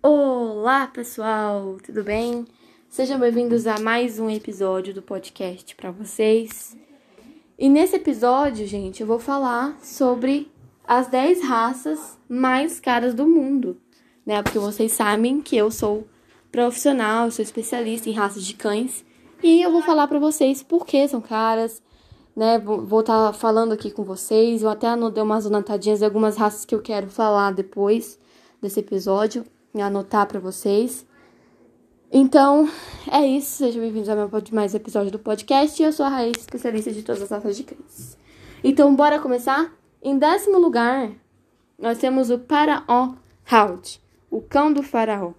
Olá, pessoal, tudo bem? Sejam bem-vindos a mais um episódio do podcast para vocês. E nesse episódio, gente, eu vou falar sobre as 10 raças mais caras do mundo, né? Porque vocês sabem que eu sou profissional, sou especialista em raças de cães e eu vou falar para vocês por que são caras, né? Vou estar tá falando aqui com vocês. Eu até anotei umas anotadinhas de algumas raças que eu quero falar depois desse episódio anotar para vocês. Então, é isso. Sejam bem-vindos ao meu mais episódio do podcast. Eu sou a Raiz, especialista de todas as raças de cães. Então, bora começar? Em décimo lugar, nós temos o Paraó Hound, o cão do faraó.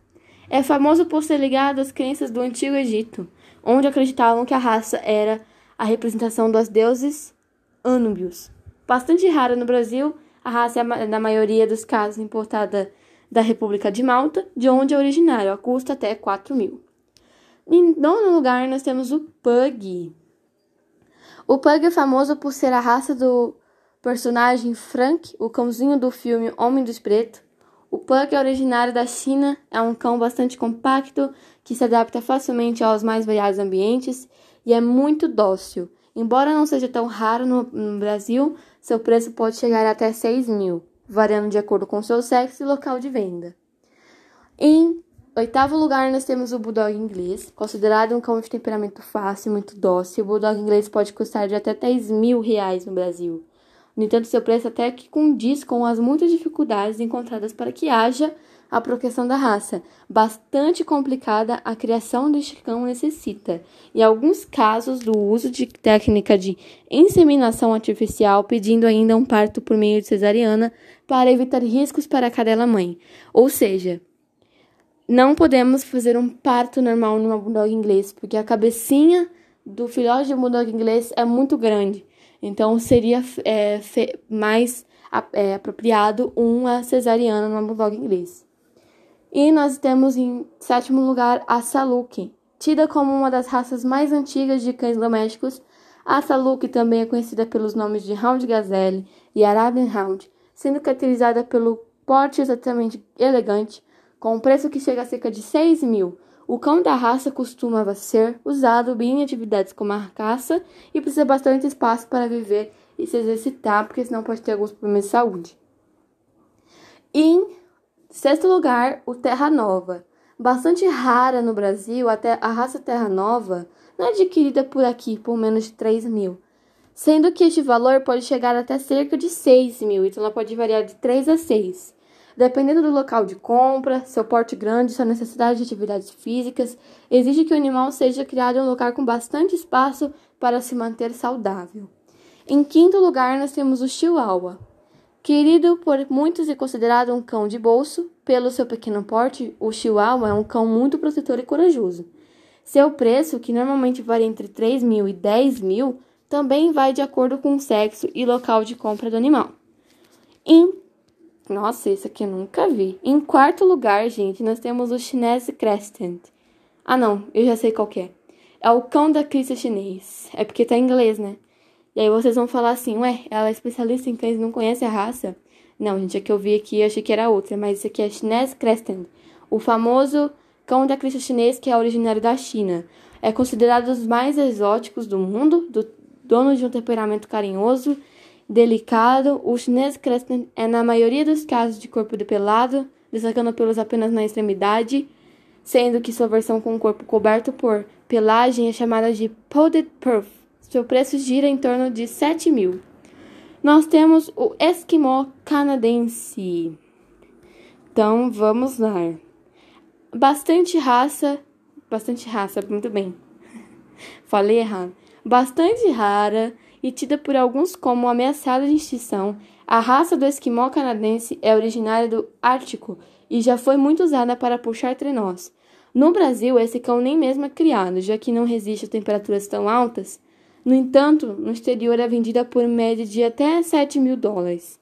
É famoso por ser ligado às crenças do Antigo Egito, onde acreditavam que a raça era a representação dos deuses Anúbios. Bastante rara no Brasil, a raça é, na maioria dos casos, importada da República de Malta, de onde é originário, custa até 4 mil. Em nono lugar, nós temos o Pug. O Pug é famoso por ser a raça do personagem Frank, o cãozinho do filme Homem dos Pretos. O Pug é originário da China, é um cão bastante compacto que se adapta facilmente aos mais variados ambientes e é muito dócil. Embora não seja tão raro no, no Brasil, seu preço pode chegar até 6 mil variando de acordo com seu sexo e local de venda. Em oitavo lugar, nós temos o Bulldog inglês, considerado um cão de temperamento fácil, muito dócil. O Bulldog inglês pode custar de até 10 mil reais no Brasil. No entanto, seu preço até que condiz com as muitas dificuldades encontradas para que haja a proteção da raça, bastante complicada a criação deste cão necessita, e alguns casos do uso de técnica de inseminação artificial, pedindo ainda um parto por meio de cesariana para evitar riscos para a cadela mãe. Ou seja, não podemos fazer um parto normal numa bulldog inglês, porque a cabecinha do filhote de bulldog inglês é muito grande. Então seria é, mais é, apropriado uma cesariana numa bulldog inglês. E nós temos em sétimo lugar a Saluki, tida como uma das raças mais antigas de cães domésticos. A Saluki também é conhecida pelos nomes de Hound Gazelle e Arabian Hound, sendo caracterizada pelo porte exatamente elegante, com um preço que chega a cerca de 6 mil. O cão da raça costumava ser usado em atividades como a caça e precisa bastante espaço para viver e se exercitar, porque senão pode ter alguns problemas de saúde. Em Sexto lugar, o Terra Nova. Bastante rara no Brasil, a raça Terra Nova não é adquirida por aqui por menos de 3 mil, sendo que este valor pode chegar até cerca de 6 mil, então ela pode variar de 3 a 6. Dependendo do local de compra, seu porte grande, sua necessidade de atividades físicas, exige que o animal seja criado em um lugar com bastante espaço para se manter saudável. Em quinto lugar, nós temos o Chihuahua. Querido por muitos e considerado um cão de bolso, pelo seu pequeno porte, o Chihuahua é um cão muito protetor e corajoso. Seu preço, que normalmente varia entre 3 mil e 10 mil, também vai de acordo com o sexo e local de compra do animal. Em nossa, esse aqui eu nunca vi. Em quarto lugar, gente, nós temos o chinês Crescent. Ah, não, eu já sei qual é. É o cão da crista chinês. É porque tá em inglês, né? E aí vocês vão falar assim, ué, ela é especialista em cães e não conhece a raça? Não, gente, é que eu vi aqui, eu achei que era outra, mas isso aqui é Chinês Crescent, o famoso cão da crista chinês que é originário da China. É considerado os mais exóticos do mundo, do, dono de um temperamento carinhoso, delicado. O chinês Crescent é, na maioria dos casos, de corpo depelado, destacando pelos apenas na extremidade, sendo que sua versão com o corpo coberto por pelagem é chamada de Podded Perf. Seu preço gira em torno de 7 mil. Nós temos o Esquimó canadense. Então, vamos lá. Bastante raça. Bastante raça, muito bem. Falei errado. Bastante rara e tida por alguns como ameaçada de extinção, a raça do esquimó canadense é originária do Ártico e já foi muito usada para puxar trenós. No Brasil, esse cão nem mesmo é criado, já que não resiste a temperaturas tão altas no entanto, no exterior é vendida por média de até 7 mil dólares.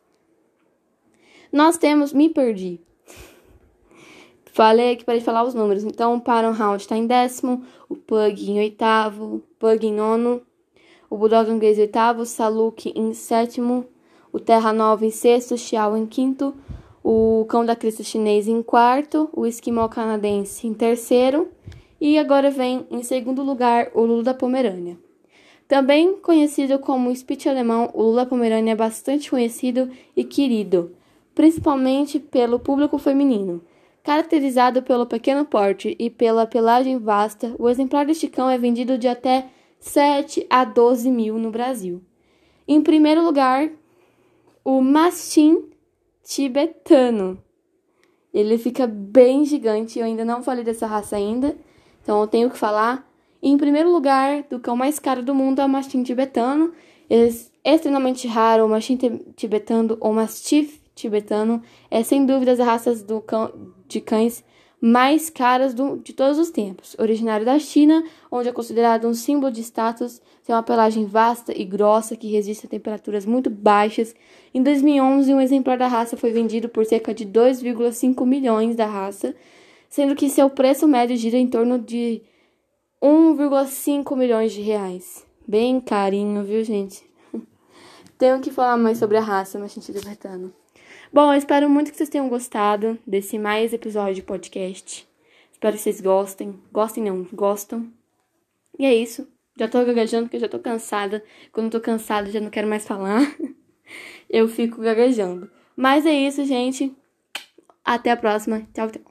Nós temos. Me perdi. Falei aqui para falar os números. Então, o Paramount está em décimo, o Pug em oitavo, o Pug em nono, o Bulldog inglês em oitavo, o Saluk em sétimo, o Terra Nova em sexto, o Xiao em quinto, o cão da crista chinês em quarto, o esquimó canadense em terceiro e agora vem em segundo lugar o Lula da Pomerânia. Também conhecido como Spitz alemão, o Lula Pomerânia é bastante conhecido e querido, principalmente pelo público feminino. Caracterizado pelo pequeno porte e pela pelagem vasta, o exemplar deste cão é vendido de até 7 a 12 mil no Brasil. Em primeiro lugar, o Mastim tibetano. Ele fica bem gigante, eu ainda não falei dessa raça ainda, então eu tenho que falar. Em primeiro lugar, do cão mais caro do mundo é o mastim tibetano. Extremamente raro, o mastim tibetano ou mastiff tibetano é sem dúvidas a raça cão, de cães mais caras do, de todos os tempos. Originário da China, onde é considerado um símbolo de status, tem uma pelagem vasta e grossa que resiste a temperaturas muito baixas. Em 2011, um exemplar da raça foi vendido por cerca de 2,5 milhões da raça, sendo que seu preço médio gira em torno de 1,5 milhões de reais. Bem carinho, viu, gente? Tenho que falar mais sobre a raça, mas gente libertando. Bom, eu espero muito que vocês tenham gostado desse mais episódio de podcast. Espero que vocês gostem. Gostem não, gostam. E é isso. Já tô gaguejando porque já tô cansada. Quando tô cansada, já não quero mais falar. eu fico gaguejando. Mas é isso, gente. Até a próxima. Tchau, tchau.